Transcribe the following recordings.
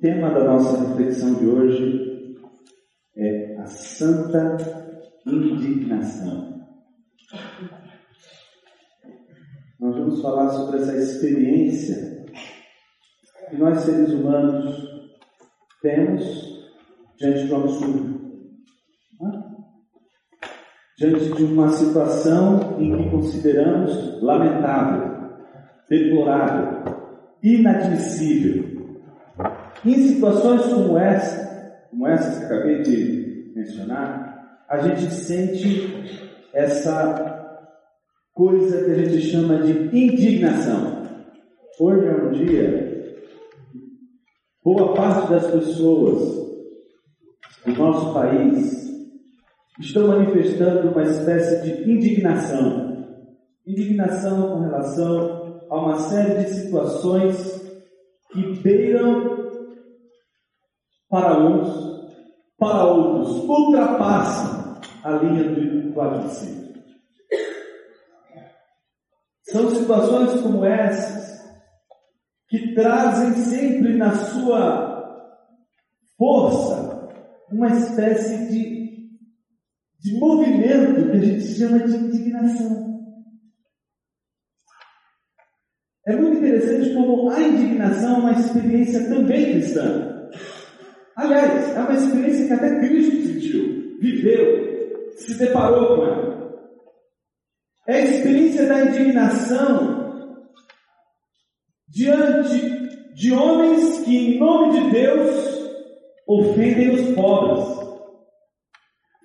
tema da nossa reflexão de hoje é a santa indignação. Nós vamos falar sobre essa experiência que nós seres humanos temos diante do absurdo. Diante de uma situação em que consideramos lamentável, deplorável, inadmissível. Em situações como essa, como essas que acabei de mencionar, a gente sente essa coisa que a gente chama de indignação. Hoje é um dia, boa parte das pessoas do nosso país estão manifestando uma espécie de indignação. Indignação com relação a uma série de situações que beiram para uns, para outros, ultrapassam a linha do admissível. São situações como essas que trazem sempre na sua força uma espécie de de movimento que a gente chama de indignação. É muito interessante como a indignação é uma experiência também cristã. Aliás, é uma experiência que até Cristo sentiu, viveu, se deparou com ela. É a experiência da indignação diante de homens que, em nome de Deus, ofendem os pobres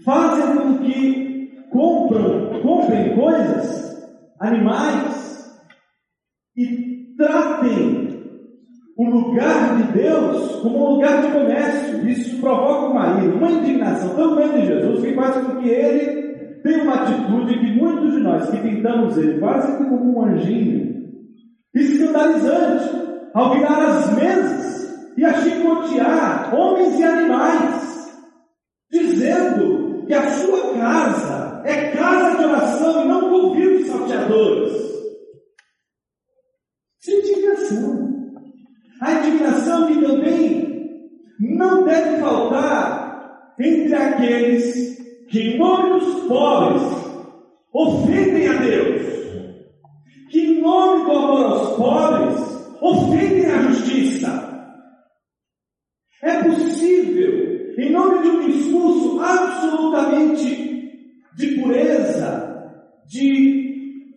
fazem com que compram, comprem coisas, animais, e tratem o lugar de Deus como um lugar de comércio. Isso provoca uma ira, uma indignação tão grande de Jesus que faz com que ele tenha uma atitude que muitos de nós que pintamos ele quase como um anjinho, escandalizante, ao virar as mesas e a chicotear homens e animais, dizendo que a sua casa é casa de oração e não convívio de salteadores. É indignação. A indignação que também não deve faltar entre aqueles que, em nome dos pobres, ofendem a Deus. Que, em nome do amor aos pobres, ofendem a justiça. É possível em nome de um discurso absolutamente de pureza, de,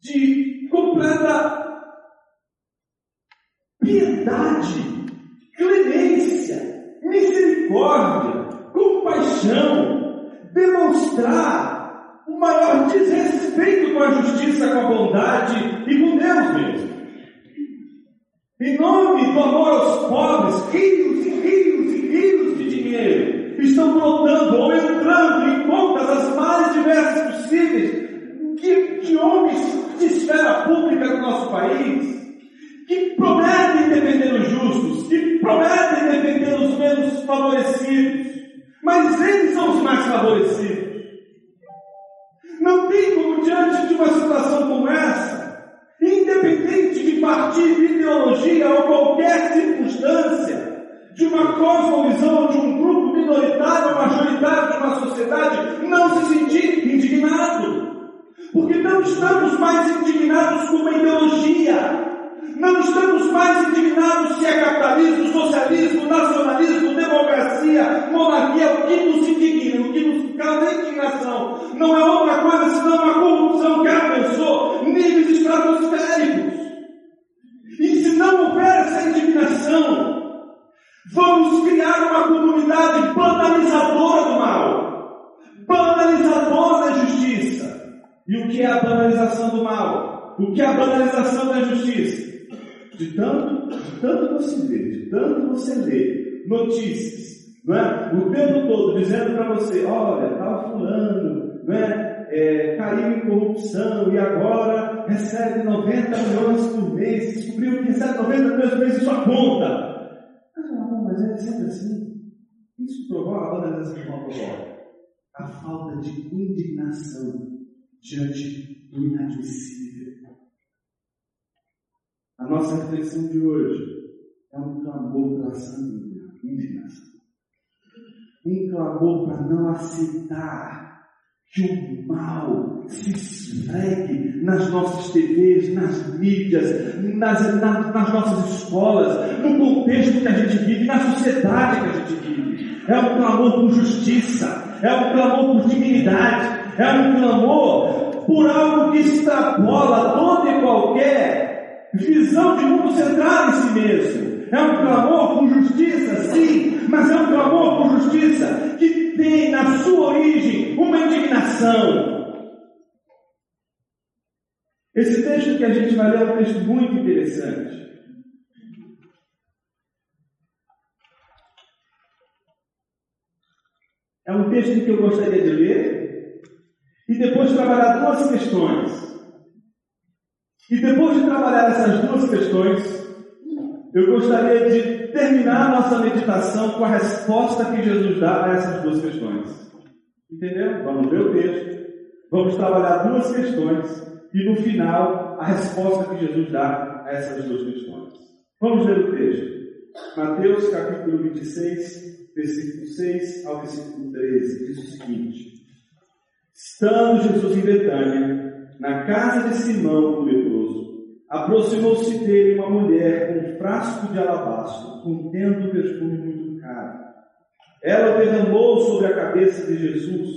de completa piedade, clemência, misericórdia, compaixão, demonstrar o maior desrespeito com a justiça, com a bondade e com Deus mesmo. Em nome do amor aos pobres, rios e rios e rios de dinheiro estão brotando ou entrando em contas as mais diversas possíveis. Que, de homens de esfera pública do nosso país, que prometem defender os justos, que prometem defender os menos favorecidos, de um grupo minoritário majoritário de uma sociedade, não se sentir indignado. Porque não estamos mais indignados com uma ideologia. Não estamos mais indignados se é capitalismo, socialismo, nacionalismo, democracia, monarquia, o que nos indigna, o que nos causa indignação. Não é outra coisa senão uma corrupção que alcançou níveis estratosféricos. E se não houver essa indignação, vamos criar uma comunidade banalizadora do mal, banalizadora da justiça. E o que é a banalização do mal? O que é a banalização da justiça? De tanto, de tanto você ver, de tanto você ler notícias, não é? o tempo todo dizendo para você: olha, estava fulano, não é? é, caiu em corrupção e agora recebe 90 milhões por mês, descobriu que recebe 90 milhões por mês em sua conta. Ah, mas é sempre assim. Isso provoca a banalização de uma provoca. A falta de indignação diante do inadmissível. A nossa reflexão de hoje é um clamor pela santa indignação. Um clamor para não aceitar que o mal se esfregue nas nossas TVs, nas mídias, nas, nas nossas escolas, no contexto que a gente vive, na sociedade que a gente vive. É um clamor por justiça, é um clamor por dignidade, é um clamor por algo que extrapola toda e qualquer visão de mundo centrado em si mesmo. É um clamor por justiça, sim, mas é um clamor por justiça que tem na sua origem uma indignação. Esse texto que a gente vai ler é um texto muito interessante. É um texto que eu gostaria de ler e depois trabalhar duas questões. E depois de trabalhar essas duas questões, eu gostaria de terminar a nossa meditação com a resposta que Jesus dá a essas duas questões. Entendeu? Vamos ver o texto, vamos trabalhar duas questões e no final a resposta que Jesus dá a essas duas questões. Vamos ler o texto. Mateus capítulo 26, versículo 6 ao versículo 13, diz o seguinte: Estando Jesus em Betânia, na casa de Simão, o leproso, Aproximou-se dele uma mulher com um frasco de alabastro, contendo um perfume muito caro. Ela derramou sobre a cabeça de Jesus,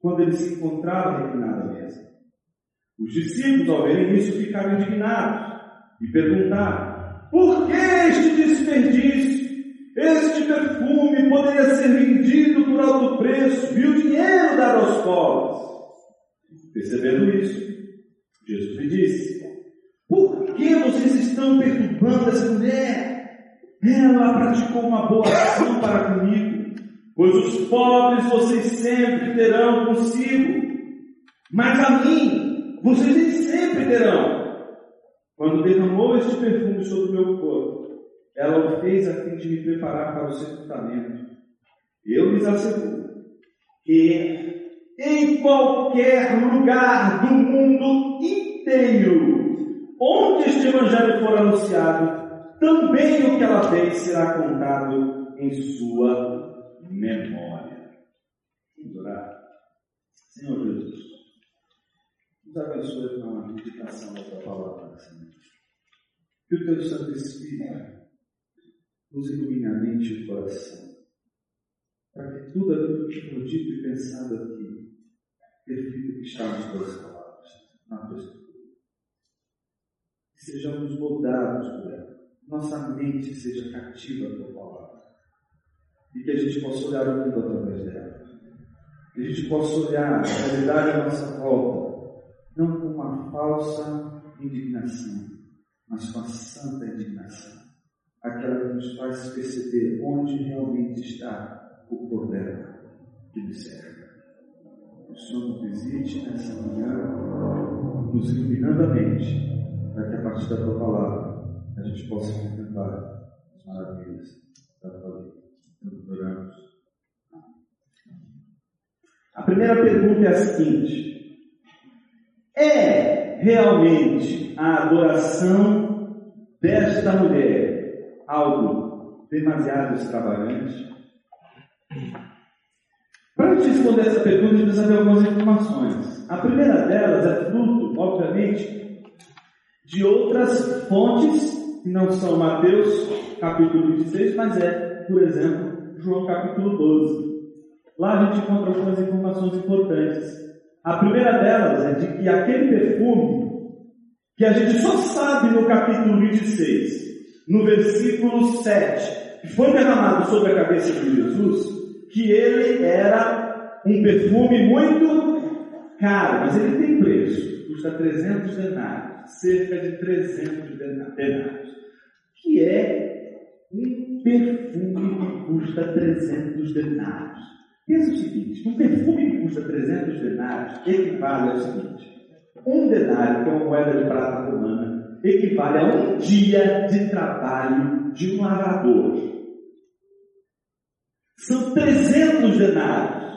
quando ele se encontrava reclinado à mesa. Os discípulos, ao verem isso, ficaram indignados e perguntaram: Por que este desperdício? Este perfume poderia ser vendido por alto preço e o dinheiro dar aos pobres. Percebendo isso, Jesus lhe disse: por que vocês estão perturbando essa mulher? Ela praticou uma boa ação para comigo, pois os pobres vocês sempre terão consigo, mas a mim vocês nem sempre terão. Quando derramou este perfume sobre o meu corpo, ela o fez a fim de me preparar para o sepultamento. Eu lhes asseguro que em qualquer lugar do mundo inteiro onde este evangelho for anunciado, também o que ela fez será contado em sua memória. Vamos orar. Senhor Jesus, nos abençoe com a meditação da tua palavra, Senhor. Que o teu Santo Espírito nos ilumine a mente e o coração, para que tudo aquilo que foi dito e pensado aqui reflita que está nas tuas palavras, na tua escritura sejamos moldados por ela. Nossa mente seja cativa tua palavra. E que a gente possa olhar o mundo através dela. Que a gente possa olhar a realidade à nossa volta, não com uma falsa indignação, mas com a santa indignação. Aquela que nos faz perceber onde realmente está o problema que nos serve. O Senhor nos visite nessa manhã, nos iluminando a mente para que a partir da tua palavra a gente possa contemplar as maravilhas da tua vida. Oramos. A primeira pergunta é a seguinte: é realmente a adoração desta mulher algo demasiado extravagante? Para gente responder essa pergunta, a gente precisa ter algumas informações. A primeira delas é fruto, obviamente, de outras fontes, que não são Mateus capítulo 26, mas é, por exemplo, João capítulo 12. Lá a gente encontra algumas informações importantes. A primeira delas é de que aquele perfume, que a gente só sabe no capítulo 26, no versículo 7, que foi derramado sobre a cabeça de Jesus, que ele era um perfume muito caro, mas ele tem preço, custa 300 denários cerca de 300 denários, que é um perfume que custa 300 denários. Pensa o seguinte: um perfume que custa 300 denários equivale ao seguinte: um denário, que é uma moeda de prata romana, equivale a um dia de trabalho de um lavrador. São 300 denários,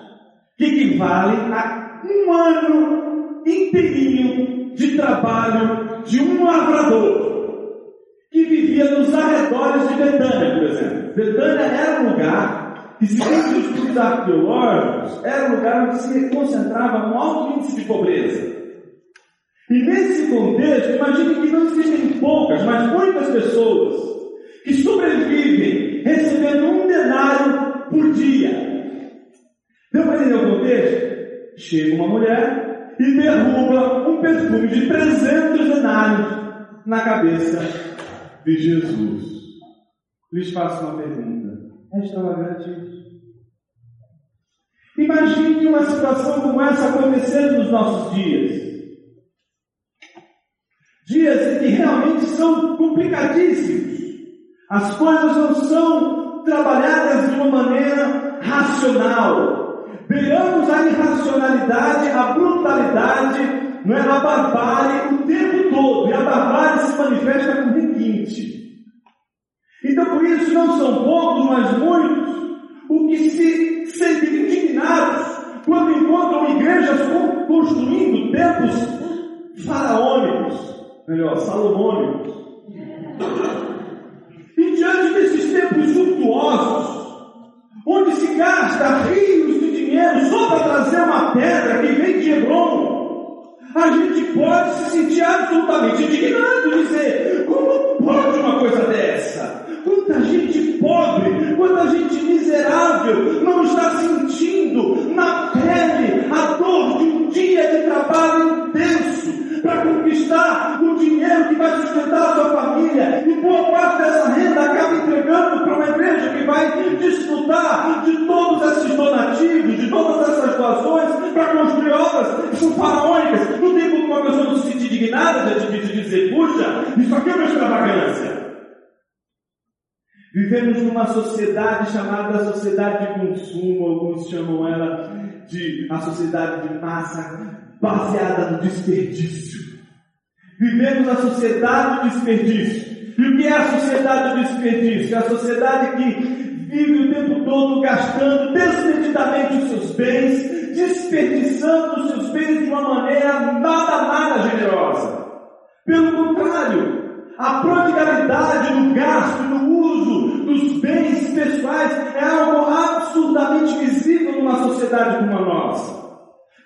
que equivalem a um ano inteirinho de trabalho de um lavrador que vivia nos arredores de Betânia era um lugar que, segundo os estudos arqueológicos, era um lugar onde se concentrava um alto índice de pobreza. E nesse contexto, imagine que não existem poucas, mas muitas pessoas que sobrevivem recebendo um denário por dia. Deu para entender o contexto? Chega uma mulher e derruba um perfume de 300 denários na cabeça de Jesus. Lhes faço uma pergunta: é extravagante? Imagine uma situação como essa acontecendo nos nossos dias. Dias que realmente são complicadíssimos. As coisas não são trabalhadas de uma maneira racional. Beiramos a irracionalidade, a brutalidade, não é a barbárie o tempo todo. E a barbárie se manifesta com requinte. Então, por isso, não são poucos, mas muitos, o que se sentem indignados quando encontram igrejas construindo templos faraônicos, melhor, salomônicos. E diante desses templos suntuosos, onde se gasta rios de dinheiro só para trazer uma pedra que vem de Hebron, a gente pode se sentir absolutamente indignado e dizer: como pode uma coisa dessa? Quanta gente pobre, quanta gente miserável não está sentindo na pele a dor de um dia de trabalho intenso para conquistar o vai sustentar a sua família e boa parte dessa renda acaba entregando para uma igreja que vai desfrutar de todos esses donativos, de todas essas doações para construir obras faraônicas. Não tem como uma pessoa não se sentir indignada de dizer, puxa, isso aqui é uma extravagância. Vivemos numa sociedade chamada sociedade de consumo, alguns chamam ela de a sociedade de massa baseada no desperdício. Vivemos a sociedade do desperdício. E o que é a sociedade do desperdício? É a sociedade que vive o tempo todo gastando desmedidamente os seus bens, desperdiçando os seus bens de uma maneira nada, nada generosa. Pelo contrário, a prodigalidade no gasto, no uso dos bens pessoais é algo absurdamente visível numa sociedade como a nossa.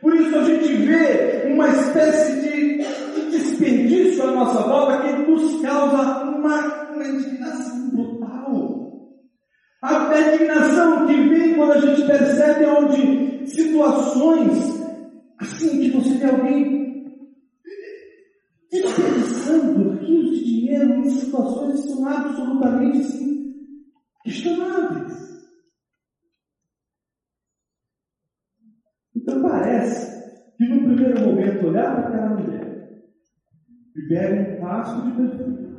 Por isso a gente vê uma espécie de desperdício à nossa volta que nos causa uma, uma indignação brutal. A indignação que vem quando a gente percebe onde situações assim que você vê alguém desperdiçando rios de dinheiro em situações que são absolutamente assim, olhar para aquela mulher e pega um passo de perfume,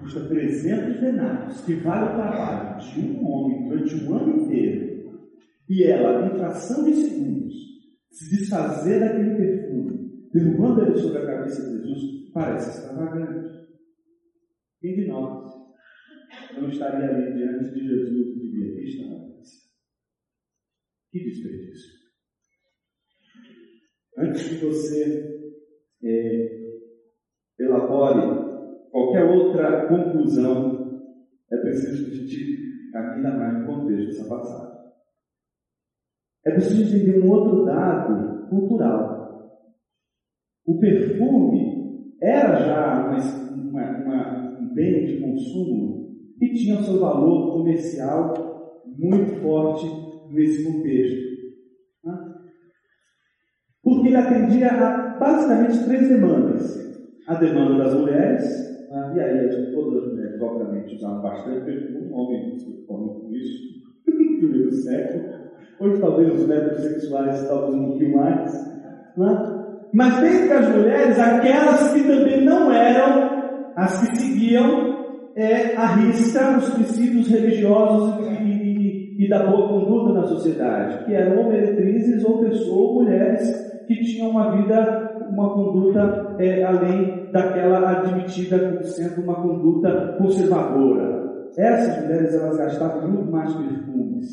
custa 300 denários, que vale o trabalho de um homem durante um ano inteiro, e ela, em fração de segundos, se desfazer daquele perfume, derrubando ele sobre a cabeça de Jesus, parece extravagante. Quem de nós não estaria ali diante de Jesus e diria: Que extravagância, que desperdício. Antes que você é, elabore qualquer outra conclusão, é preciso que a gente ainda mais no contexto dessa passagem. É preciso entender um outro dado cultural. O perfume era já uma, uma, um bem de consumo e tinha o seu valor comercial muito forte nesse contexto ele atendia a basicamente três demandas. A demanda das mulheres, e aí todas as mulheres, obviamente, usavam bastante perfume, homem se formam com isso, no primeiro século. Hoje talvez os métodos sexuais talvez um pouquinho mais. Né? Mas dentre as mulheres, aquelas que também não eram as que seguiam é, a risca os princípios religiosos e, e, e, da boa conduta na sociedade, que eram ou meretrizes ou pessoas, mulheres que tinham uma vida, uma conduta é, além daquela admitida como sendo uma conduta conservadora. Essas mulheres elas gastavam muito mais perfumes,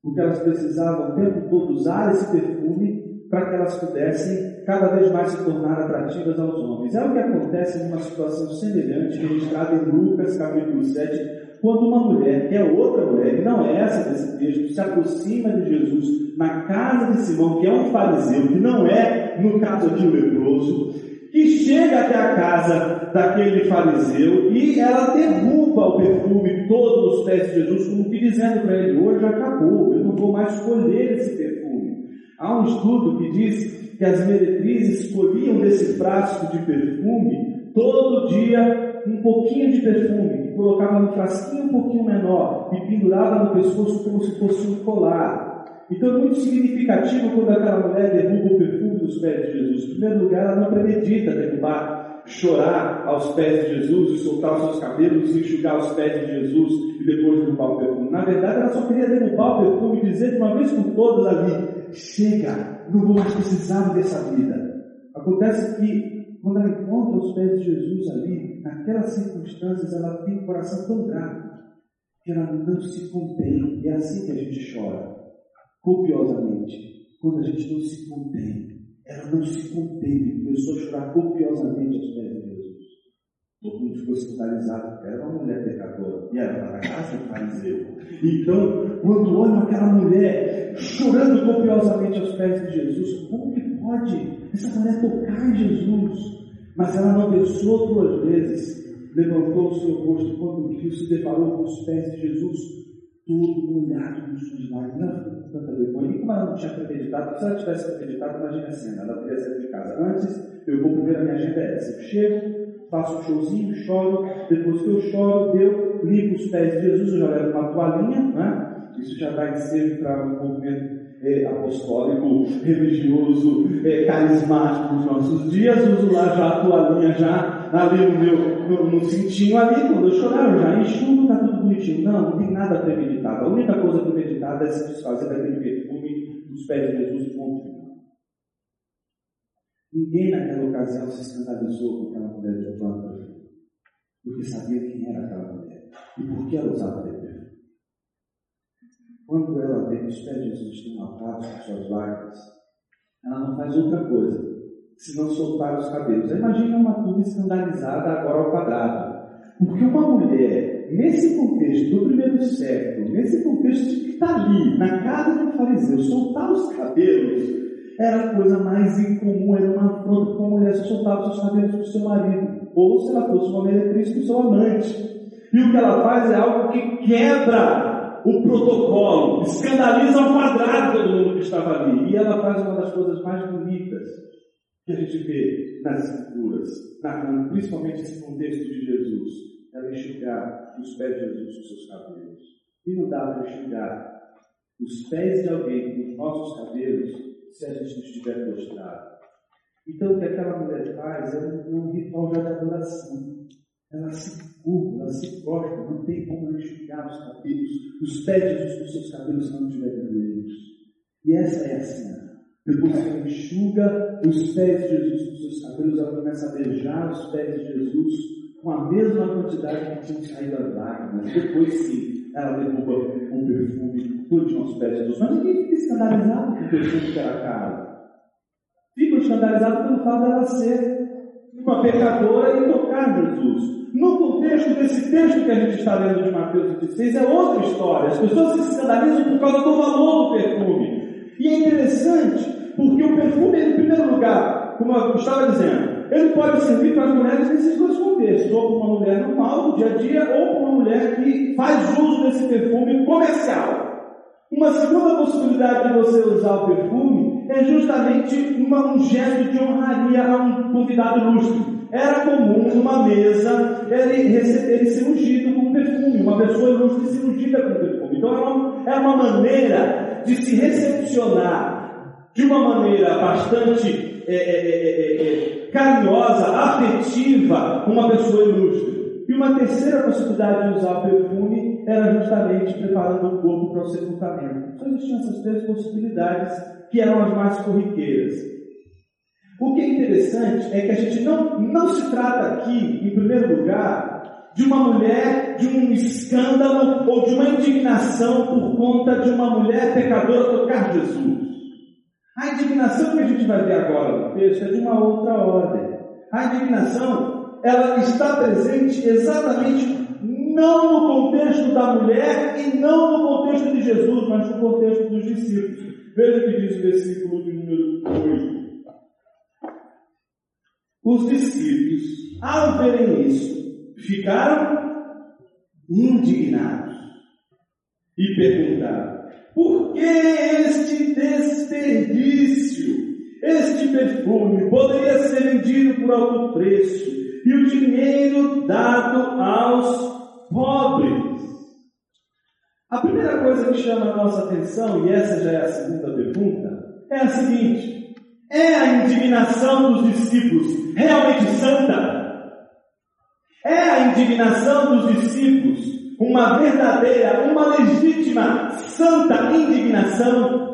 porque elas precisavam o tempo todo usar esse perfume para que elas pudessem cada vez mais se tornar atrativas aos homens. É o que acontece numa situação semelhante registrada em Lucas capítulo 7, quando uma mulher, que é outra mulher, que não é essa desse texto, se aproxima de Jesus na casa de Simão, que é um fariseu, que não é, no caso aqui, o leproso, que chega até a casa daquele fariseu e ela derruba o perfume todos os pés de Jesus, como que dizendo para ele: hoje acabou, eu não vou mais colher esse perfume. Há um estudo que diz que as meretrizes colhiam desse frasco de perfume todo dia um pouquinho de perfume, colocava no frasquinho um pouquinho menor e pendurava no pescoço como se fosse um colar. Então é muito significativo quando aquela mulher derruba o perfume dos pés de Jesus. Em primeiro lugar, ela não premedita derrubar, chorar aos pés de Jesus e soltar os seus cabelos e enxugar os pés de Jesus e depois derrubar o perfume. Na verdade, ela só queria derrubar o perfume e dizer de uma vez por todas ali: chega, não vou mais precisar dessa vida. Acontece que quando ela encontra os pés de Jesus ali, naquelas circunstâncias, ela tem um coração tão grato que ela não se contém. É assim que a gente chora copiosamente. Quando a gente não se contém, ela não se conteve, começou a chorar copiosamente aos pés de Jesus. Todo mundo ficou escandalizado, era uma mulher pecadora, e estava na casa do fariseu. Então, quando olham aquela mulher chorando copiosamente aos pés de Jesus, como que pode essa mulher tocar Jesus? Mas ela não pensou duas vezes, levantou o seu rosto quando viu, se deparou com os pés de Jesus, todo molhado nos. Ela ficou com tanta vergonha. Como ela não tinha acreditado, se ela tivesse acreditado, imagine a cena, ela teria saído de casa. Antes, eu vou primeiro, a minha agenda é essa. Eu chego, faço um showzinho, choro, depois que eu choro, eu limpo os pés de Jesus, eu já levo uma toalhinha, né? Isso já dá ensejo para um movimento é, apostólico, religioso, é, carismático dos nossos dias, uso lá já a toalhinha já ali no meu no, no cintinho ali, quando eu chorar, eu já enxugo, tá tudo bonitinho. Não, não tem nada premeditado. A única coisa premeditada é se desfazer daquele perfume dos pés de Jesus ponto Ninguém naquela ocasião se escandalizou com aquela mulher de perfume, porque sabia quem era aquela mulher e por que ela usava perfume. Quando ela que os pés de Jesus estão lavados com suas lágrimas, ela não faz outra coisa senão soltar os cabelos. Imagina uma turma escandalizada agora ao quadrado. Porque uma mulher, nesse contexto do primeiro século, nesse contexto de que está ali, na casa do fariseu, soltar os cabelos, era a coisa mais incomum, era uma afronta com a mulher se soltava os cabelos para o seu marido, ou se ela fosse uma meretriz com o seu amante. E o que ela faz é algo que quebra o protocolo, escandaliza ao quadrado todo mundo que estava ali. E ela faz uma das coisas mais bonitas que a gente vê nas escrituras, principalmente nesse contexto de Jesus. Ela enxugar os pés de Jesus com seus cabelos. E não dá para enxugar os pés de alguém com os nossos cabelos se a gente não estiver prostrado. Então, o que aquela mulher faz é um ritual de adoração. Ela se curva, ela se corta, não tem como enxugar os cabelos, os pés com seus cabelos não tiverem vermelhos. E essa é a cena. Depois que ela enxuga os pés de Jesus com seus cabelos, ela começa a beijar os pés de Jesus com a mesma quantidade que tinham saído as lágrimas. Depois sim, ela derruba um perfume todo aos pés de Jesus. Mas ninguém fica escandalizado com o perfume que era caro. Fica escandalizado pelo fato dela ser uma pecadora e tocar Jesus. Contexto desse texto que a gente está lendo de Mateus 26, é outra história. As pessoas se escandalizam por causa do valor do perfume. E é interessante, porque o perfume, em primeiro lugar, como eu estava dizendo, ele pode servir para as mulheres nesses dois contextos, ou para uma mulher normal, do dia a dia, ou para uma mulher que faz uso desse perfume comercial. Uma segunda possibilidade de você usar o perfume é justamente uma, um gesto de honraria a um convidado ilustre. Era comum numa mesa ele, receber, ele ser ungido com perfume, uma pessoa ser ungida com perfume. Então era uma, era uma maneira de se recepcionar de uma maneira bastante é, é, é, carinhosa, afetiva, uma pessoa ilustre. E uma terceira possibilidade de usar perfume era justamente preparando o corpo para o sepultamento. Só existiam essas três possibilidades que eram as mais corriqueiras. O que é interessante é que a gente não, não se trata aqui, em primeiro lugar, de uma mulher, de um escândalo ou de uma indignação por conta de uma mulher pecadora tocar Jesus. A indignação que a gente vai ver agora no texto é de uma outra ordem. A indignação, ela está presente exatamente Não no contexto da mulher e não no contexto de Jesus, mas no contexto dos discípulos. Veja o que diz o versículo de número 8. Os discípulos, ao verem isso, ficaram indignados e perguntaram: por que este desperdício? Este perfume poderia ser vendido por alto preço e o dinheiro dado aos pobres. A primeira coisa que chama a nossa atenção, e essa já é a segunda pergunta, é a seguinte: é a indignação dos discípulos realmente santa? É a indignação dos discípulos uma verdadeira, uma legítima, santa indignação?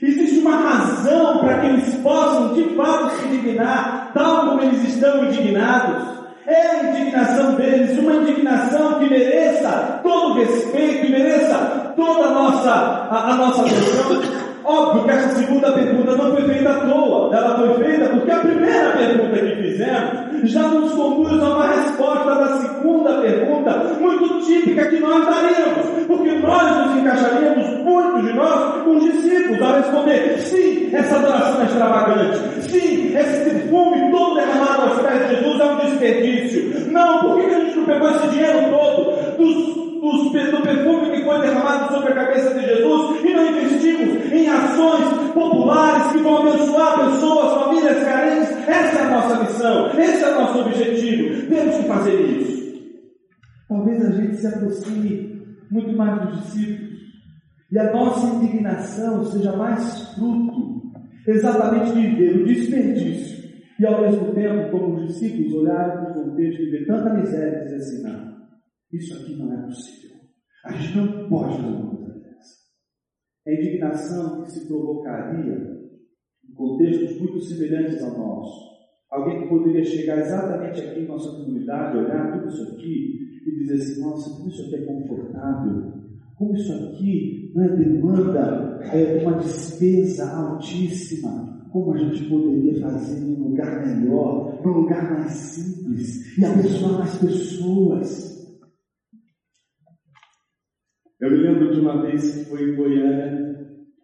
Existe uma razão para que eles possam de fato se indignar, tal como eles estão indignados. É a indignação deles, uma indignação que mereça todo o respeito, que mereça toda a nossa, a, a nossa atenção. Óbvio que essa segunda pergunta não foi feita à toa, ela foi feita porque a primeira pergunta que fizemos já nos conduz a uma resposta da segunda pergunta, muito típica que nós daríamos, porque nós nos encaixaríamos, muitos de nós, com os discípulos, a responder: sim, essa adoração é extravagante, sim, esse perfume todo derramado aos pés de Jesus é um desperdício. Não, por que a gente não pegou esse dinheiro todo dos do perfume que foi derramado sobre a cabeça de Jesus e não investimos em ações populares que vão abençoar pessoas, famílias carentes. Essa é a nossa missão, esse é o nosso objetivo. Temos que fazer isso. Talvez a gente se aproxime muito mais dos discípulos e a nossa indignação seja mais fruto exatamente de ver o desperdício e ao mesmo tempo, como os discípulos olharem para o contexto e ver tanta miséria e dizer assim, não, isso aqui não é possível. A gente não pode fazer uma coisa dessa. A indignação que se provocaria em contextos muito semelhantes ao nosso. Alguém que poderia chegar exatamente aqui em nossa comunidade, olhar tudo isso aqui e dizer assim: nossa, como isso aqui é confortável, como isso aqui não é demanda é, uma despesa altíssima, como a gente poderia fazer num lugar melhor, num lugar mais simples e abençoar mais pessoas. Eu me lembro de uma vez que foi em Goiânia,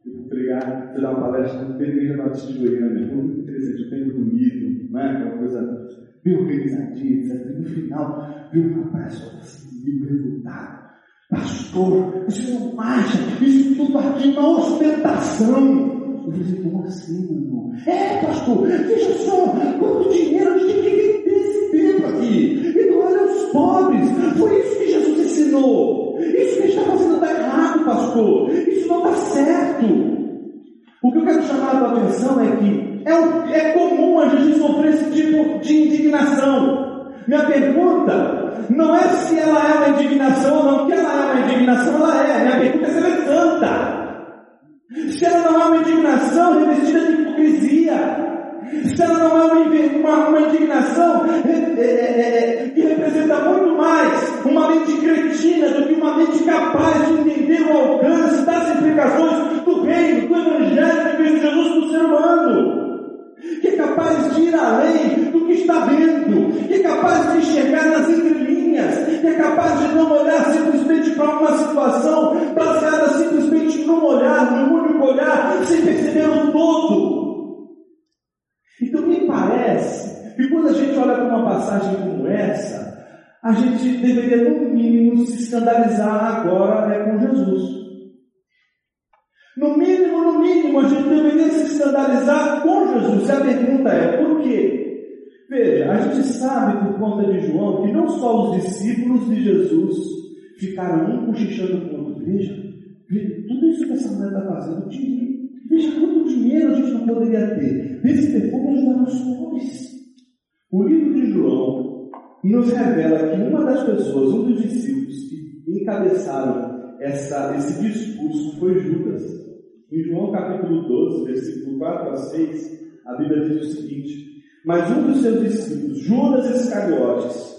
eu fui pregar, fui dar uma palestra no Igreja Batista de Goiânia, foi muito interessante, bem bonito, não é? Aquela coisa bem organizadinha, etc. No final, viu um rapaz só assim, meio revoltado. Pastor, você não acha isso tudo aqui é uma ostentação? Eu falei, como assim, meu irmão? É, pastor, veja só, quanto dinheiro a gente tem que ter esse tempo aqui. E não olha os pobres. Foi isso que Jesus ensinou. Isso que está fazendo está errado, pastor. Isso não está certo. O que eu quero chamar a tua atenção é que é, é comum a gente sofrer esse tipo de indignação. Minha pergunta não é se ela é uma indignação ou não, que ela é uma indignação, ela é. Minha pergunta é se ela é santa. Se ela não é uma indignação revestida de hipocrisia, se ela não é uma, uma, indignação é, é, é, é, que representa muito mais uma mente cretina do que uma mente capaz de entender o alcance das implicações do reino, do evangelho de Cristo Jesus para o ser humano. Que é capaz de ir além do que está vendo, que é capaz de enxergar nas entrelinhas, que é capaz de não olhar simplesmente para uma situação baseada simplesmente num olhar, num único olhar, sem perceber o todo. Parece que quando a gente olha para uma passagem como essa, a gente deveria no mínimo se escandalizar agora é com Jesus. No mínimo, no mínimo, a gente deveria se escandalizar com Jesus. E a pergunta é, por quê? Veja, a gente sabe por conta de João que não só os discípulos de Jesus ficaram um cochichando com o outro. Veja, veja, tudo isso que essa mulher está fazendo, dinheiro. Dinheiro a gente não poderia ter. Esse perfume ajudar os pobres. O livro de João nos revela que uma das pessoas, um dos discípulos que encabeçaram essa, esse discurso foi Judas. Em João capítulo 12, versículo 4 a 6, a Bíblia diz o seguinte: Mas um dos seus discípulos, Judas Iscariotes,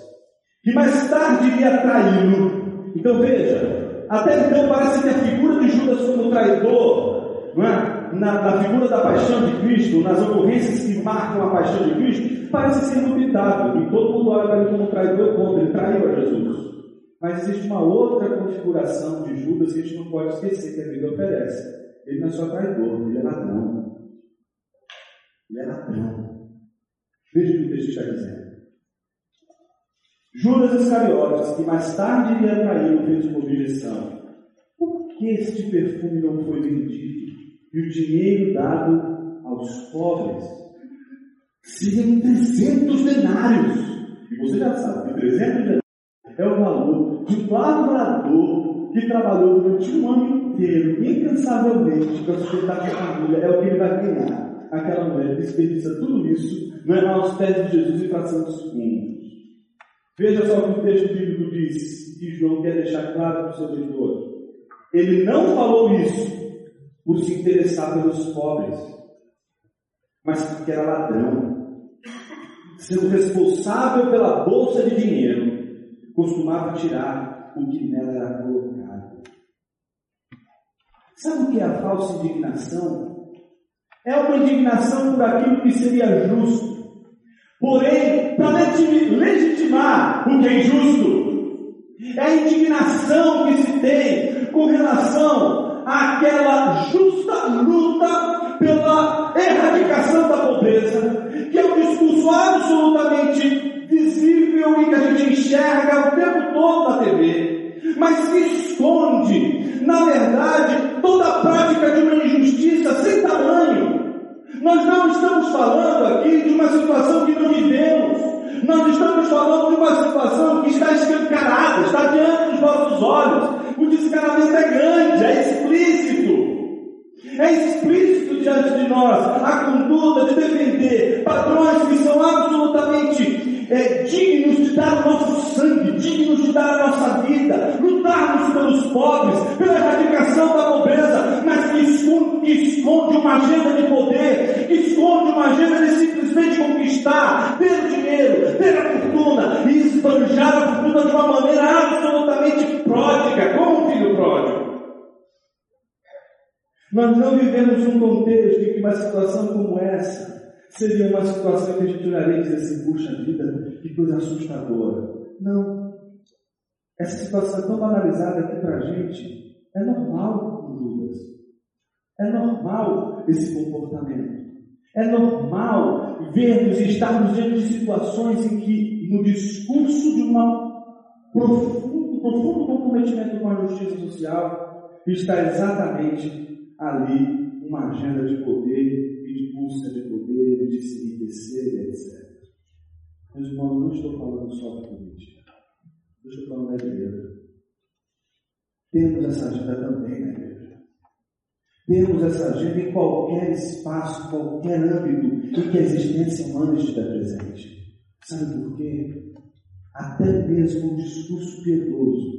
que mais tarde iria traí-lo. Então veja, até então parece que a figura de Judas como traidor, não é? Na, na, figura da paixão de Cristo, nas ocorrências que marcam a paixão de Cristo, parece ser indubitável. E todo mundo olha para ele como traidor contra, ele traiu a Jesus. Mas existe uma outra configuração de Judas que a gente não pode esquecer que a Bíblia oferece. Ele não é só traidor, ele é ladrão. Ele é ladrão. Veja o que o texto está dizendo. Judas Iscariotes, que mais tarde iria trair, fez uma objeção. Por que este perfume não foi vendido e o dinheiro dado aos pobres? Seriam 300 denários. E você já sabe que 300 denários é o valor de um lavrador que trabalhou durante um ano inteiro, incansavelmente, para sustentar sua família. É o que ele vai ganhar. Aquela mulher desperdiça tudo isso não é aos pés de Jesus e passando os fundos. Veja só o que o texto bíblico diz, que João quer deixar claro para o seu leitor. Ele não falou isso por se interessar pelos pobres, mas porque era ladrão. Sendo responsável pela bolsa de dinheiro, costumava tirar o que nela era colocado. Sabe o que é a falsa indignação? É uma indignação por aquilo que seria justo Porém, para legitimar o que é injusto, é a indignação que se tem com relação àquela justa luta pela erradicação da pobreza, que é um discurso absolutamente visível e que a gente enxerga o tempo todo na TV, mas que esconde, na verdade, toda a prática de uma injustiça sem tamanho nós não estamos falando aqui de uma situação que não vivemos. Nós estamos falando de uma situação que está escancarada, está diante dos nossos olhos. O descaramento é grande, é explícito. É explícito diante de nós a conduta de defender padrões que são absolutamente é, dignos de dar o nosso sangue, dignos de dar a nossa vida, lutarmos pelos pobres, pela erradicação da pobreza, mas que esconde, que esconde uma agenda de poder, que esconde uma agenda de simplesmente conquistar, ter o dinheiro, ter a fortuna e esbanjar a fortuna de uma maneira absolutamente pródiga, como um filho pródigo. Nós não vivemos um contexto em que uma situação como essa seria uma situação que a gente olharia e dizer assim, puxa vida, que coisa assustadora. Não. Essa situação é tão banalizada aqui para a gente. É normal com Judas. É normal esse comportamento. É normal vermos e estarmos diante de situações em que, no discurso de um profundo, profundo comprometimento com a justiça social, está exatamente ali uma agenda de poder e de busca de poder e de se enriquecer, etc. Meus irmãos, não estou falando só de política. Eu estou falando da igreja. Temos essa agenda também na igreja. Temos essa agenda em qualquer espaço, qualquer âmbito em que a existência humana estiver presente. Sabe por quê? Até mesmo um discurso piedoso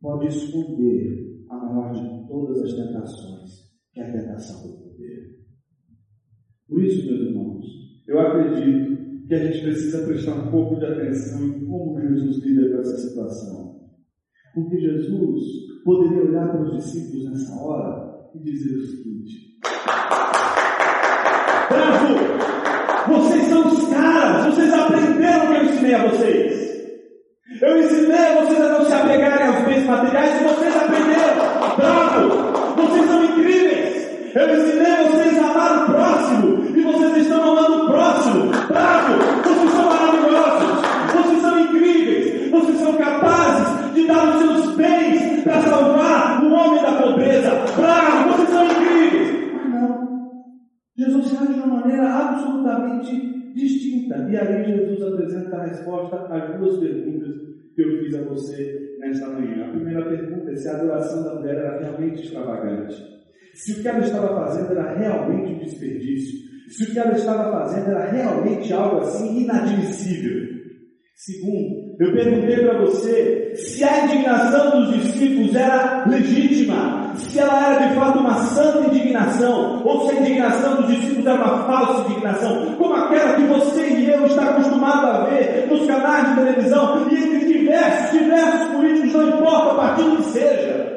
pode esconder a maior de todas as tentações, que é a tentação do poder. Por isso, meus irmãos, eu acredito que a gente precisa prestar um pouco de atenção em como Jesus lida com essa situação. Porque Jesus poderia olhar para os discípulos nessa hora e dizer o seguinte: Bravo! Vocês são os caras, vocês aprenderam o que eu ensinei a vocês. Eu ensinei vocês a não se apegarem aos bens materiais e vocês aprenderam. Bravo! Vocês são incríveis. Eu ensinei vocês a amar o próximo e vocês estão amando o próximo. Bravo! Vocês são maravilhosos. Vocês são incríveis. Vocês são capazes de dar os seus bens para salvar o homem da pobreza. Bravo! Vocês são incríveis. Mas não. Jesus age de uma maneira absolutamente distinta. E aí Jesus apresenta a resposta às duas perguntas que eu fiz a você nesta manhã. A primeira pergunta é se a adoração da mulher era realmente extravagante se o que ela estava fazendo era realmente um desperdício, se o que ela estava fazendo era realmente algo assim inadmissível. Segundo, eu perguntei para você se a indignação dos discípulos era legítima, se ela era de fato uma santa indignação, ou se a indignação dos discípulos era uma falsa indignação, como aquela que você e eu está acostumado a ver nos canais de televisão e entre diversos, diversos políticos, não importa a partido que seja.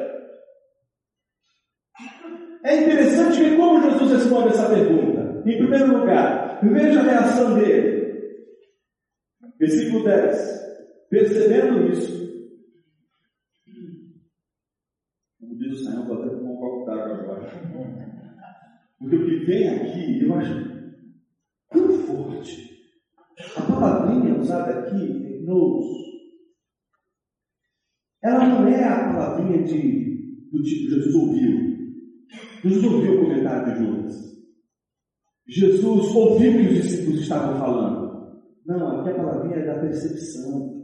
É interessante ver como Jesus responde essa pergunta. Em primeiro lugar, veja a reação dele. Versículo 10. Percebendo isso, Como diz o Senhor, vou até tomar um copo d'água agora. Porque o que vem aqui, eu acho tão forte. A palavrinha usada aqui, nos, ela não é a palavrinha de, do tipo Jesus ouviu. Jesus ouviu o comentário de Judas. Jesus ouviu o que os discípulos estavam falando. Não, aqui a palavrinha é da percepção.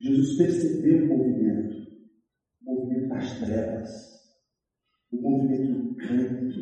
Jesus percebeu o movimento, o movimento das trevas, o movimento do canto,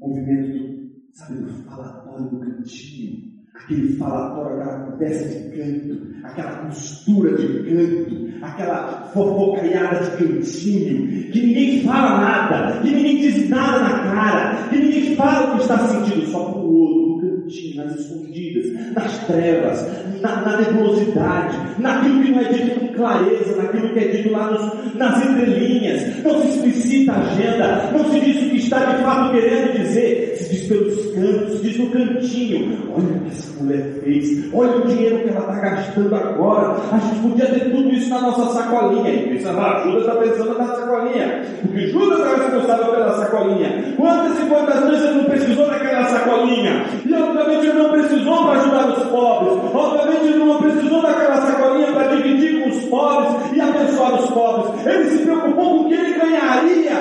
o movimento sabe, do falatório do cantinho, aquele falatório, aquela conversa de canto, aquela costura de canto, aquela fofocaiada de cantinho, que ninguém fala nada, que ninguém diz nada na cara, que ninguém fala o que está sentindo, só para o outro, no cantinho, nas escondidas, nas trevas, na, na nebulosidade, naquilo que não é dito clareza, naquilo que é dito lá nos, nas entrelinhas, não se explicita a agenda, não se diz o que está de fato querendo dizer, se diz pelos cantos, se diz no cantinho, olha o que essa mulher fez, olha o dinheiro que ela está gastando agora, a gente podia ter tudo isso na nossa sacolinha, e pensa lá, Judas está pensando na sacolinha, porque Judas era responsável pela sacolinha, quantas e quantas vezes ele não precisou daquela sacolinha, e obviamente ele não precisou para ajudar os pobres, obviamente ele não precisou daquela sacolinha para com os pobres e abençoar os pobres, ele se preocupou com o que ele ganharia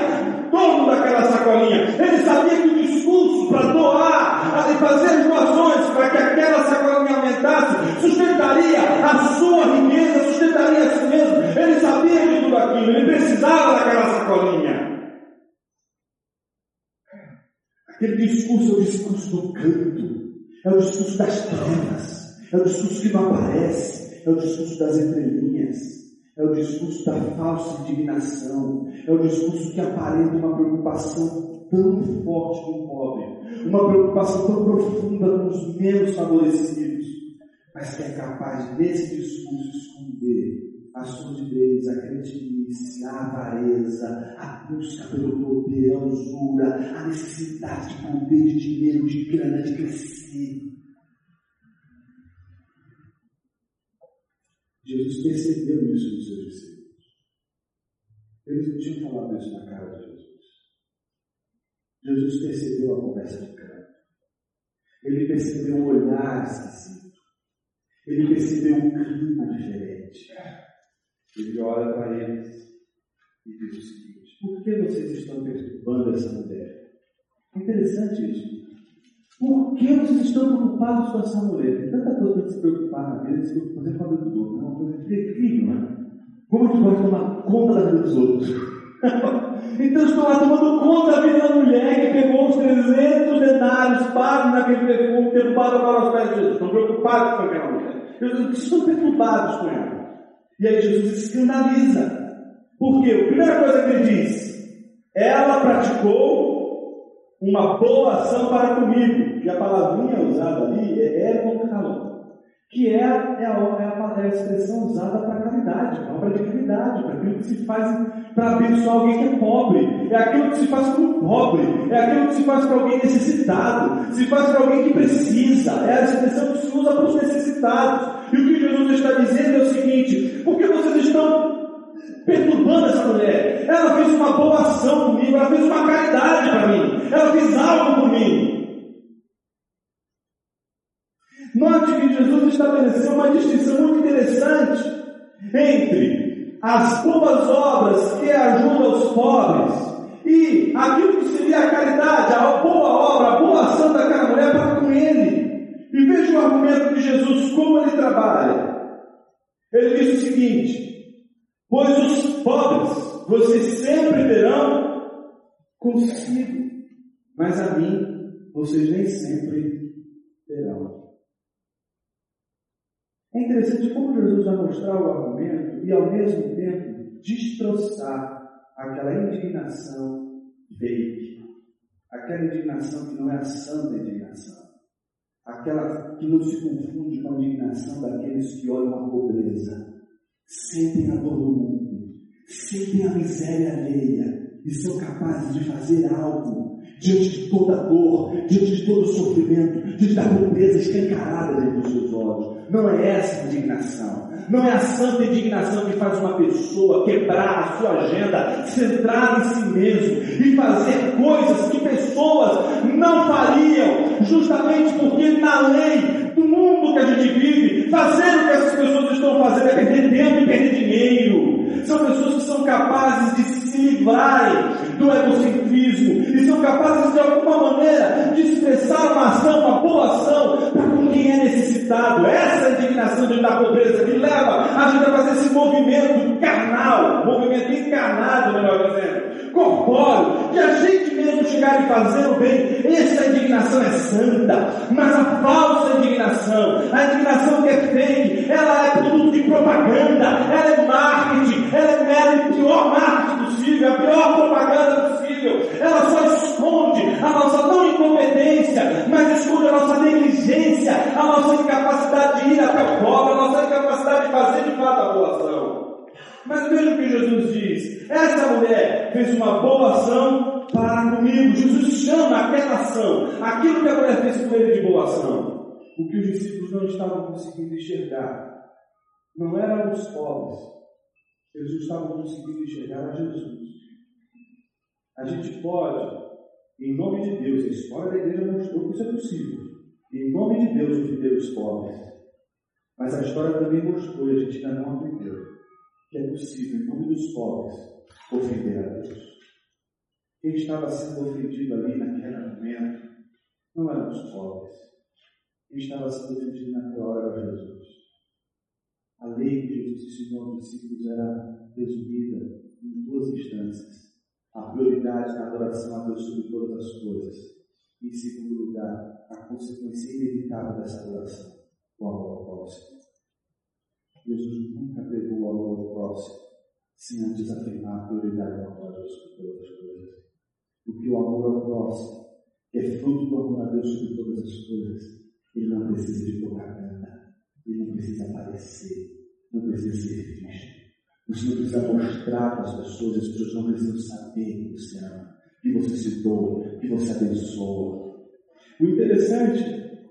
torno daquela sacolinha. Ele sabia que o discurso para doar fazer doações para que aquela sacolinha aumentasse sustentaria a sua riqueza, sustentaria a si mesmo. Ele sabia de tudo aquilo, ele precisava daquela sacolinha. Aquele discurso é o discurso do canto, é o discurso das trevas, é o discurso que não aparece, é o discurso das entrelinhas. É o discurso da falsa indignação. É o discurso que aparenta uma preocupação tão forte com o pobre. Uma preocupação tão profunda com os menos favorecidos. Mas que é capaz, nesse discurso, esconder a surdidez, a cretinice, a avareza, a busca pelo poder, a usura, a necessidade de poder, de dinheiro, de grana, de crescer. Jesus percebeu isso nos seus discípulos. Eles não tinham falado isso na cara de Jesus. Jesus percebeu a conversa de canto. Ele percebeu o olhar esquisito. Ele percebeu um clima diferente. Ele olha para eles e diz o seguinte: Por que vocês estão perturbando essa mulher? É interessante isso. Por que vocês estão preocupados com essa mulher? Tem tanta coisa para se preocupar na vida, se preocupar com a vida dos outros. É uma coisa incrível, né? Como a gente pode tomar conta da vida dos outros? então estão lá tomando conta da vida da mulher que pegou os 300 denários pagos naquele perfume, derrubado para os pés de Jesus. Estão preocupados com aquela mulher. Eles estão perturbados com ela. E aí Jesus escandaliza. Por quê? A primeira coisa que ele diz: ela praticou uma boa ação para comigo. E a palavrinha usada ali é ergokalon, que é, é, a, é, a, é expressão usada para caridade, para obra de caridade, para aquilo que se faz para abençoar alguém que é pobre. É aquilo que se faz para o pobre, é aquilo que se faz para alguém necessitado, se faz para alguém que precisa. É a expressão que se usa para os necessitados. E o que Jesus está dizendo é o seguinte: por que vocês estão perturbando essa mulher. Ela fez uma boa ação comigo, ela fez uma caridade para mim, ela fez algo por mim. Note que Jesus estabeleceu uma distinção muito interessante entre as boas obras que ajudam os pobres e aquilo que seria a caridade, a boa obra, a boa ação daquela mulher para com ele. E veja o argumento de Jesus, como ele trabalha. Ele diz o seguinte: Pois os pobres vocês sempre terão consigo, mas a mim vocês nem sempre terão. É interessante como Jesus vai mostrar o argumento e ao mesmo tempo destroçar aquela indignação fake, aquela indignação que não é a santa indignação, aquela que não se confunde com a indignação daqueles que olham a pobreza. Sentem a dor do mundo, sentem a miséria alheia e são capazes de fazer algo diante de toda dor, diante de todo sofrimento, diante da pobreza escancarada dentro dos seus olhos. Não é essa indignação. Não é a santa indignação que faz uma pessoa quebrar a sua agenda, centrar em si mesmo e fazer coisas que pessoas não fariam, justamente porque na lei do mundo que a gente vive, fazer o que essas pessoas estão fazendo é perder tempo e perder dinheiro. São pessoas que são capazes de se livrarem do egocentrismo e são capazes de alguma maneira de expressar uma ação, uma boa ação para com quem é necessitado. Essa é indignação de da pobreza que leva a gente a fazer esse movimento carnal, movimento encarnado, melhor dizendo, corpóreo, de a gente mesmo chegar e fazer o bem. Essa indignação é santa, mas a falsa indignação, a indignação que é fake, ela é produto de propaganda, ela é marketing, ela é mero pior marketing possível, a pior propaganda possível. Ela só esconde a nossa não incompetência, mas esconde a nossa negligência, a nossa incapacidade de ir até o povo, a nossa incapacidade de fazer de fato a boa ação. Mas veja o que Jesus diz. Essa mulher fez uma boa ação para comigo. Jesus chama aquela ação, aquilo que a mulher fez com ele de boa ação. O que os discípulos não estavam conseguindo enxergar não eram os pobres, eles não estavam conseguindo enxergar a Jesus. A gente pode, em nome de Deus, a história da igreja mostrou que isso é possível. Em nome de Deus, ofender os pobres. Mas a história também mostrou, e a gente ainda não aprendeu, que é possível, em nome dos pobres, ofender a Deus. Quem estava sendo ofendido ali naquele momento não eram os pobres. Quem estava sendo ofendido naquela hora era Jesus. A lei que Jesus ensinou aos discípulos era resumida em duas instâncias. A prioridade na adoração a Deus sobre todas as coisas. E, em segundo lugar, a consequência inevitável dessa adoração, o amor ao próximo. Jesus nunca pregou o amor ao próximo sem antes afirmar a prioridade do amor a Deus sobre todas as coisas. Porque o amor ao próximo, é fruto do amor a Deus sobre todas as coisas, ele não precisa de propaganda, ele não precisa aparecer, não precisa ser visto. Você não precisa mostrar para as pessoas, as pessoas não precisam saber que você ama, que você se doa, que você abençoa. O interessante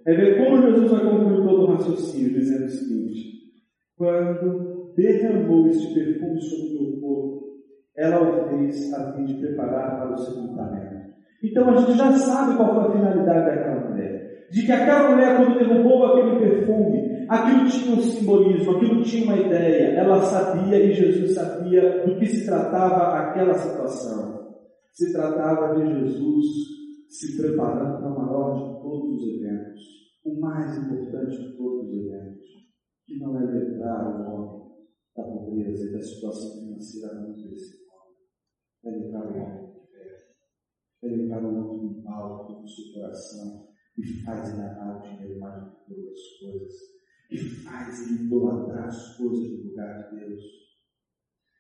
é ver como Jesus vai concluir todo o raciocínio, dizendo o seguinte: quando derramou este perfume sobre o meu corpo, ela o fez a fim de preparar para o sepultamento. Então a gente já sabe qual foi a finalidade daquela mulher. De que aquela mulher, quando derrubou aquele perfume, aquilo tinha um simbolismo, aquilo tinha uma ideia. Ela sabia e Jesus sabia do que se tratava aquela situação. Se tratava de Jesus se preparando para o maior de todos os eventos, o mais importante de todos os eventos, que não é livrar o homem da pobreza e da situação financeira muito desse é livrar o homem do inferno, é livrar o homem do mal do seu coração e faz ele amar o dinheiro mais do que todas as coisas, e faz ele idolatrar as coisas no lugar de Deus.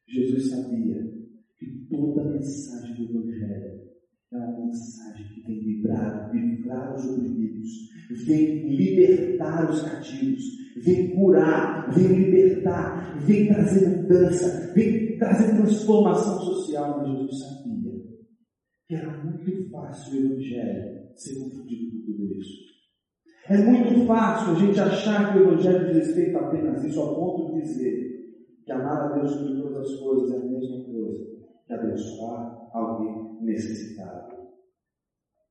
Jesus sabia que toda a mensagem do Evangelho é uma mensagem que vem livrar, livrar os oprimidos, vem libertar os cativos, vem curar, vem libertar, vem trazer mudança, vem trazer transformação social. Mas Jesus sabia que era muito fácil o Evangelho ser confundido com tudo isso. É muito fácil a gente achar que o Evangelho diz respeito apenas isso, ao ponto de dizer que amar a Deus sobre todas as coisas é a mesma coisa que abençoar alguém necessitado.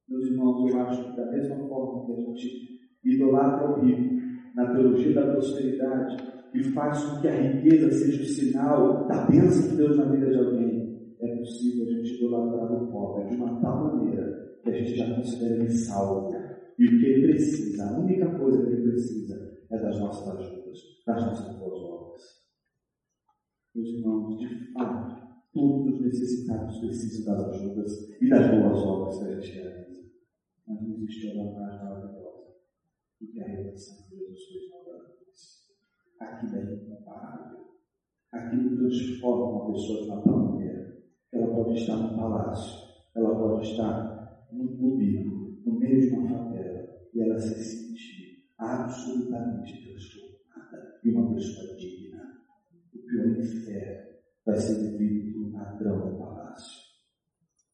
Meus irmãos, eu acho que da mesma forma que a gente idolatra o rico na teologia da prosperidade e faz com que a riqueza seja o sinal da bênção de Deus na vida de alguém, é possível a gente idolatrar o pobre de uma tal maneira que a gente já considera ele salvo. E o que ele precisa, a única coisa que ele precisa é das nossas ajudas, das nossas boas obras. Meus irmãos, de fato, todos os necessitados precisam das ajudas e das boas obras que a gente realiza. Mas não existe obra mais maravilhosa do que a redenção que Jesus fez na obra da cruz. Aquilo é incomparável. Aquilo transforma uma pessoa de uma tal maneira. Ela pode estar no palácio, ela pode estar no público, no meio de uma favela, e ela se sentir absolutamente transformada e uma pessoa digna. O pior inferno vai ser vivido por um ladrão no palácio.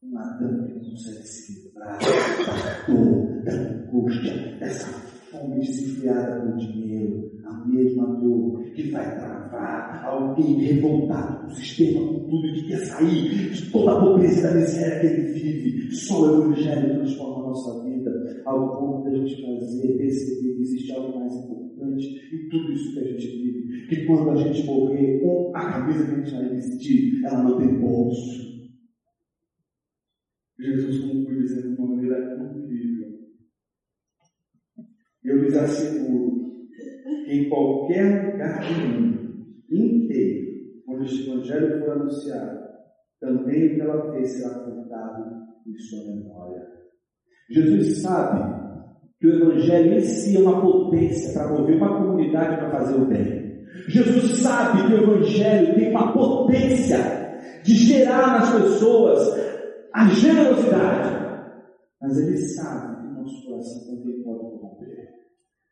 Um Nada que consegue se livrar da dor, da angústia, dessa fome desenfreada por dinheiro, a mesma dor que vai travar alguém revoltado com o sistema, com tudo, que quer sair de toda a pobreza da miséria que ele vive. Só o Evangelho transforma a nossa vida ao ponto de a gente fazer, perceber que existe algo mais importante em tudo isso que a gente vive. Que quando a gente morrer, a camisa que a gente vai vestir, ela não tem bolso. Jesus conclui dizendo de uma maneira incrível. Eu lhes asseguro em qualquer lugar do mundo inteiro, onde este Evangelho for anunciado, também pela vez será contado em sua memória. Jesus sabe que o Evangelho em si é uma potência para mover uma comunidade para fazer o bem. Jesus sabe que o Evangelho tem uma potência de gerar nas pessoas a generosidade. Mas ele sabe que o nosso coração também pode corromper,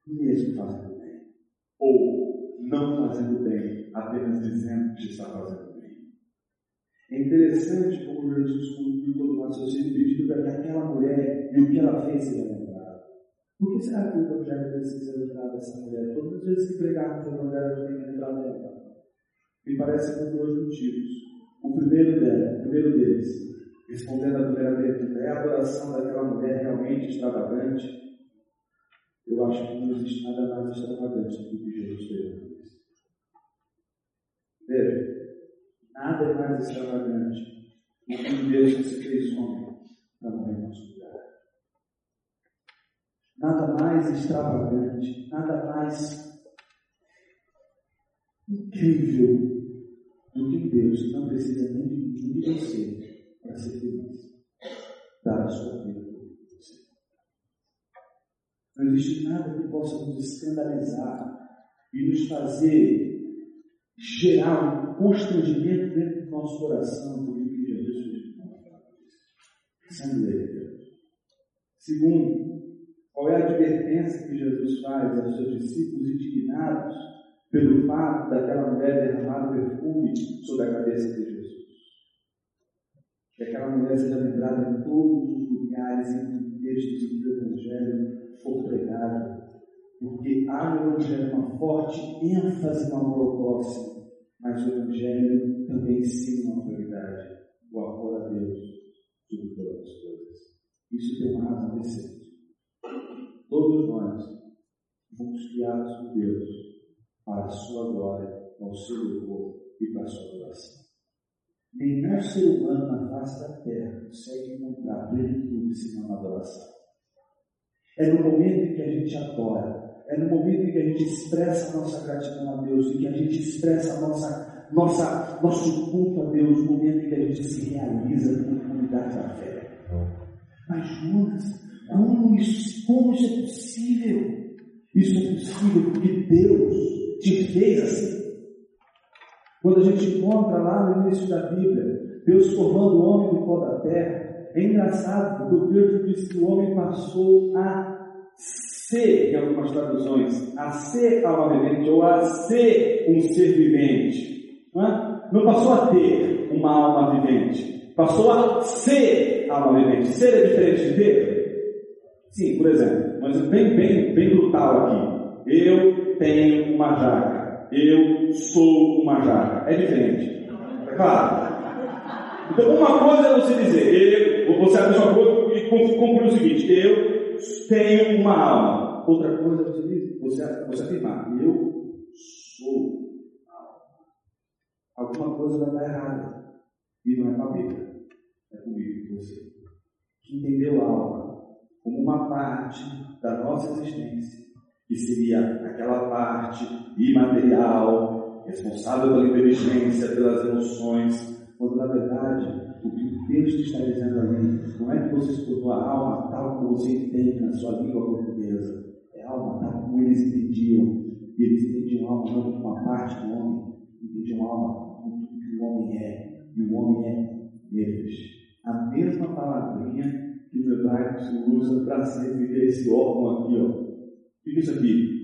mesmo fazendo não fazendo bem, apenas dizendo que está fazendo bem. É interessante como Jesus concluiu todo o raciocínio pedindo para que aquela mulher e o que ela fez seja lembrado. Por que será que o Evangelho precisa lembrar dessa mulher? Todas as vezes que pregarmos o Evangelho, a gente tem que lembrar dela. Me parece por dois motivos. O primeiro, dela, o primeiro deles Respondendo à primeira pergunta, é a adoração daquela mulher realmente extravagante? Eu acho que não existe nada mais extravagante do que Jesus cruz. Veja, nada é mais extravagante do que Deus que se fez homem para morrer nosso lugar. Nada mais extravagante, nada mais incrível do que Deus não precisa nem de mim de você para ser feliz. Dar a sua vida por você. Não existe nada que possa nos escandalizar e nos fazer gerar um constrangimento dentro do nosso coração por que Jesus fez. Sendo ele Deus. Segundo, qual é a advertência que Jesus faz aos seus discípulos indignados pelo fato daquela mulher derramar o perfume sobre a cabeça de Jesus? Que aquela mulher seja lembrada em todos os lugares em que textos em que o Evangelho for pregado. Porque há no Evangelho uma forte ênfase no próximo, mas o Evangelho também ensina uma prioridade: o amor a Deus sobre todas as coisas. Isso tem uma razão ser. Todos nós fomos criados por Deus para a sua glória, ao seu louvor e para a sua adoração. Nenhum ser humano na face da terra consegue encontrar plenitude senão na adoração. É no momento em que a gente adora, é no momento em que a gente expressa a nossa gratidão a Deus, em que a gente expressa a nossa, nossa, nosso culto a Deus, no momento em que a gente se realiza como comunidade da fé. Mas, Jonas, como isso, como isso é possível? Isso é possível porque Deus te fez assim. Quando a gente encontra lá no início da Bíblia, Deus formando o homem do pó da terra, é engraçado, porque o texto diz que o homem passou a ser, em algumas traduções, a ser alma vivente ou a ser um ser vivente. Não, é? não passou a ter uma alma vivente, passou a ser alma vivente. Ser é diferente de ter? Sim, por exemplo, mas bem, bem, bem brutal aqui. Eu tenho uma jaca eu sou uma jaca. É diferente. É claro. Então, uma coisa é você dizer, eu, você a mesma coisa e conclui o seguinte, eu tenho uma alma. Outra coisa você você, você afirmar, eu sou alma. Alguma coisa vai dar errada. E não é com a Bíblia. É comigo, com você. Que entendeu a alma como uma parte da nossa existência que seria aquela parte imaterial, responsável pela inteligência, pelas emoções, quando na verdade o que Deus está dizendo ali não é que você tornou a alma tal como você entende na sua língua portuguesa, é alma tal como eles entendiam. E eles entendiam a alma não como uma parte do homem, entendiam a alma como tudo que o homem é, e o homem é neles. A mesma palavrinha que no hebraico se usa para se referir a esse órgão aqui, ó, o que é isso aqui?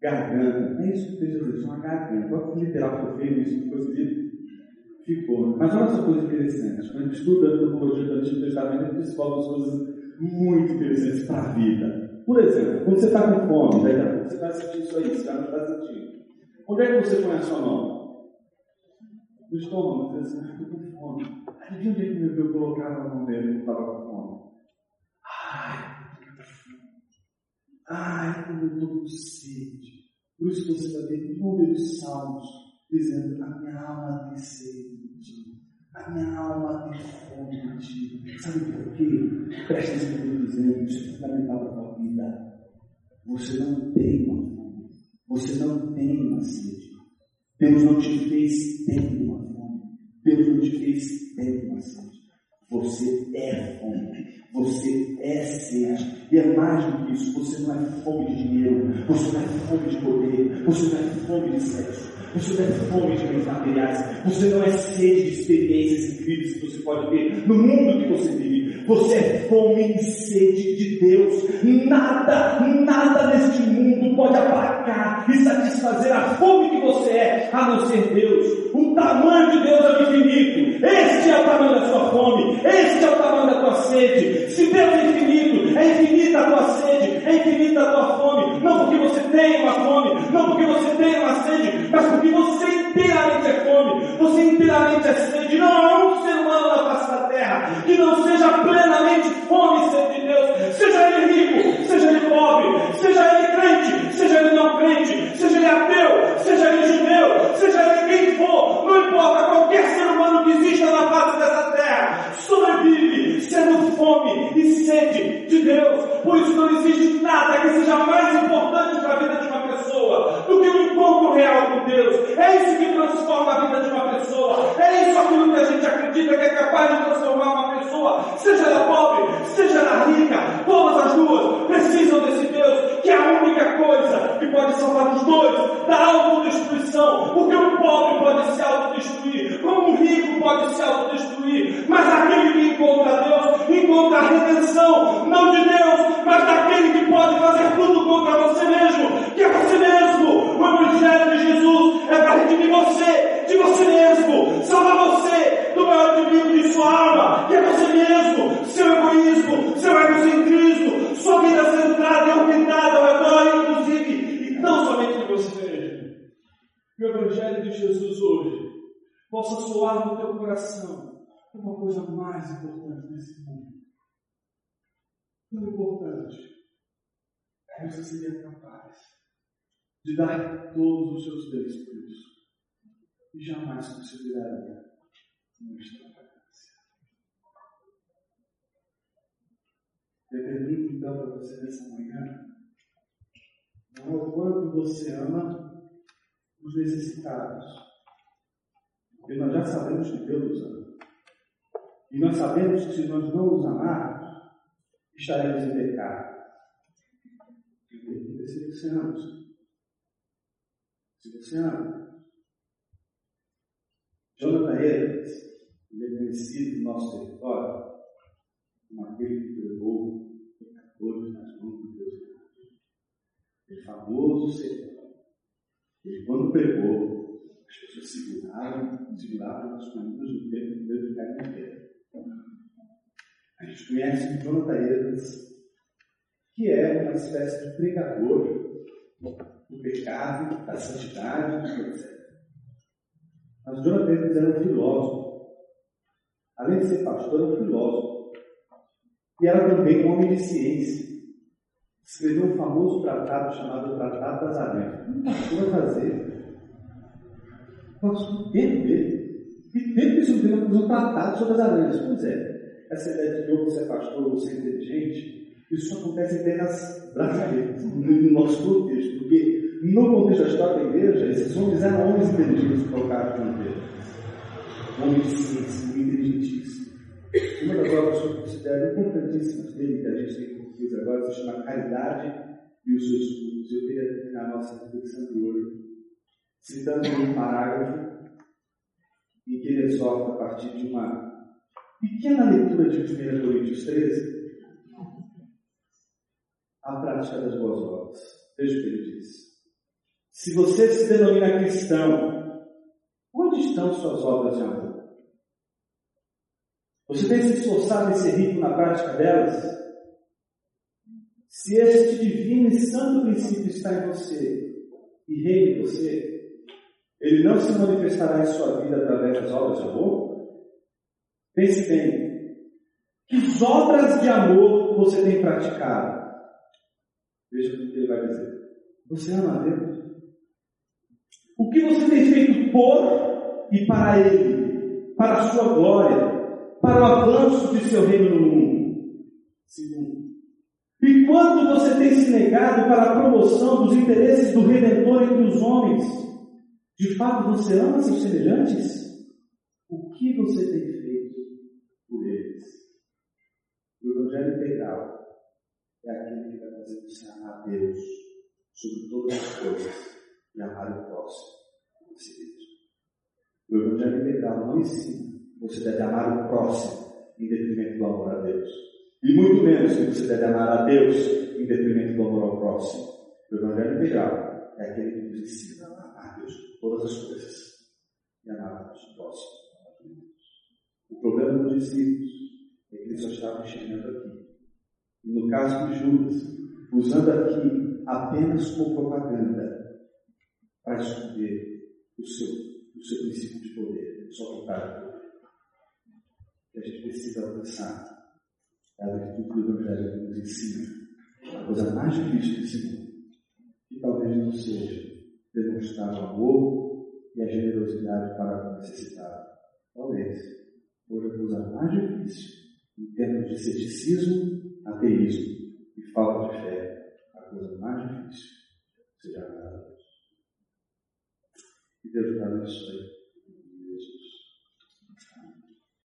Garganta. É isso que Jesus diz, é uma garganta. Qual que literal que eu fiz isso? Coisa de ficou. Mas olha só coisa interessante. Quando a gente estuda a antropologia do Antigo Testamento, a gente descobre coisas muito interessantes para a vida. Por exemplo, quando você está com fome, a pouco você está sentindo isso aí, você não está sentindo. Onde é que você põe a mão? No estômago, você estou com fome. Adivinha onde é que eu colocava a mão dele quando estava com fome? Ai, ai, como eu estou com sede. Por isso você vai ver inúmeros salmos dizendo: A minha alma tem sede de. A minha alma tem fome de ti. Sabe por quê? Presta atenção no que eu dizendo, isso é fundamental para a tua vida. Você não tem uma fome. Você não tem uma sede. Deus não te fez ter uma fome. Deus não te fez ter uma sede. Você é fome. Você é sede. E é mais do que isso. Você não é fome de dinheiro. Você não é fome de poder. Você não é fome de sexo. Você não é fome de bens materiais. Você não é sede de experiências incríveis que você pode ter no mundo que você vive. Você é fome e sede de Deus. Nada, nada neste mundo pode aplacar e satisfazer a fome que você é, a não ser Deus. O tamanho de Deus é o infinito. Este é o tamanho da sua fome. Este é o tamanho da tua sede. Se Deus é infinito, é infinita a tua sede, é infinita a tua fome. Não porque você tem uma fome, não porque você tem uma sede, mas porque você inteiramente é fome, você inteiramente é sede. Não há um ser humano na face da terra que não seja plenamente fome e sede de Deus. Seja ele rico, seja ele pobre, seja ele crente, seja ele não crente, seja ele ateu, seja ele judeu, seja ele quem for, não importa, qualquer sendo fome e sede de Deus. Por isso não existe nada que seja mais importante para a vida de uma pessoa do que o encontro real com Deus. É isso que transforma a vida de uma pessoa. É isso aquilo que a gente acredita que é capaz de transformar uma pessoa, seja ela pobre, seja ela rica, todas as duas precisam desse Deus, que é a única coisa que pode salvar os dois da autodestruição. Porque o pobre pode se autodestruir, como o rico pode se autodestruir, mas aquele redenção, não de Deus, mas daquele que pode fazer tudo contra você mesmo, que é você mesmo. O Evangelho de Jesus é para redimir você, de você mesmo, salvar você do maior inimigo de sua alma, que é você mesmo, seu egoísmo, seu egocentrismo, sua vida centrada e orbitada ao redor, inclusive, e não somente de você mesmo. Que o Evangelho de Jesus hoje possa soar no teu coração uma coisa mais importante nesse mundo. O importante é você ser capaz de dar todos os seus bens por isso. E jamais consideraria uma extravagância. Eu pergunto então para você nessa manhã, não é o quanto você ama os necessitados. Porque nós já sabemos que Deus nos ama. E nós sabemos que se nós não os amarmos, estaremos em pecado. Se você ama, se você ama. Jonathan Edwards, ele é conhecido no nosso território como aquele que pregou pecadores nas mãos de Deus. Ele é famoso ser. Ele, quando pregou, as pessoas seguraram, seguraram as colunas do tempo de Deus de cair na terra. A gente conhece o Jonathan Edwards, que é uma espécie de pregador do pecado, da santidade, etc. Mas Jonathan Edwards era um filósofo. Além de ser pastor, era um filósofo. E era também um homem de ciência. Escreveu um famoso tratado chamado Tratado das Aranhas. O que vai fazer? Nossa, tempo dele. E tempo que isso tem um tratado sobre as aranhas. Pois é, essa ideia de que você é pastor ou ser inteligente, isso acontece em terras brasileiras, no nosso contexto, porque no contexto da história da igreja, esses homens eram homens inteligentes colocados na igreja. Homens de ciência, inteligentíssimos. Uma das obras que eu considero importantíssimas dele, que a gente tem português agora, se chama Caridade e os seus cultos. Eu queria terminar a nossa reflexão de hoje, citando um parágrafo em que ele exorta a partir de uma pequena leitura de 1 Coríntios 13 a prática das boas obras. Veja o que ele diz. Se você se denomina cristão, onde estão suas obras de amor? Você tem se esforçado em ser rico na prática delas? Se este divino e santo princípio está em você e reina em você, ele não se manifestará em sua vida através das obras de amor? Pense bem. Que obras de amor você tem praticado? Veja o que ele vai dizer. Você ama a Deus? O que você tem feito por e para Ele, para a sua glória, para o avanço de seu reino no mundo? Segundo, e quando você tem se negado para a promoção dos interesses do Redentor entre os homens, de fato você ama seus semelhantes? O que você tem feito por eles? O Evangelho integral é aquele que vai fazer você amar Deus sobre todas as coisas e amar o próximo como si mesmo. O Evangelho integral não ensina você deve amar o próximo em detrimento do amor a Deus. E muito menos que você deve amar a Deus em detrimento do amor ao próximo. O Evangelho integral é aquele que nos ensina a amar Deus por todas as coisas e amar o próximo. O problema dos discípulos é que eles só estavam enxergando aqui. E no caso de Judas, usando aqui apenas como propaganda para esconder o seu, o seu princípio de poder, sua vontade de poder. Que a gente precisa alcançar é a virtude do Evangelho nos ensina. A coisa mais difícil desse mundo, que talvez não seja demonstrar o amor e a generosidade para o necessitado. Talvez seja a coisa mais difícil em termos de ceticismo, ateísmo e falta de fé. A coisa mais difícil seja a Deus. Que Deus nos abençoe.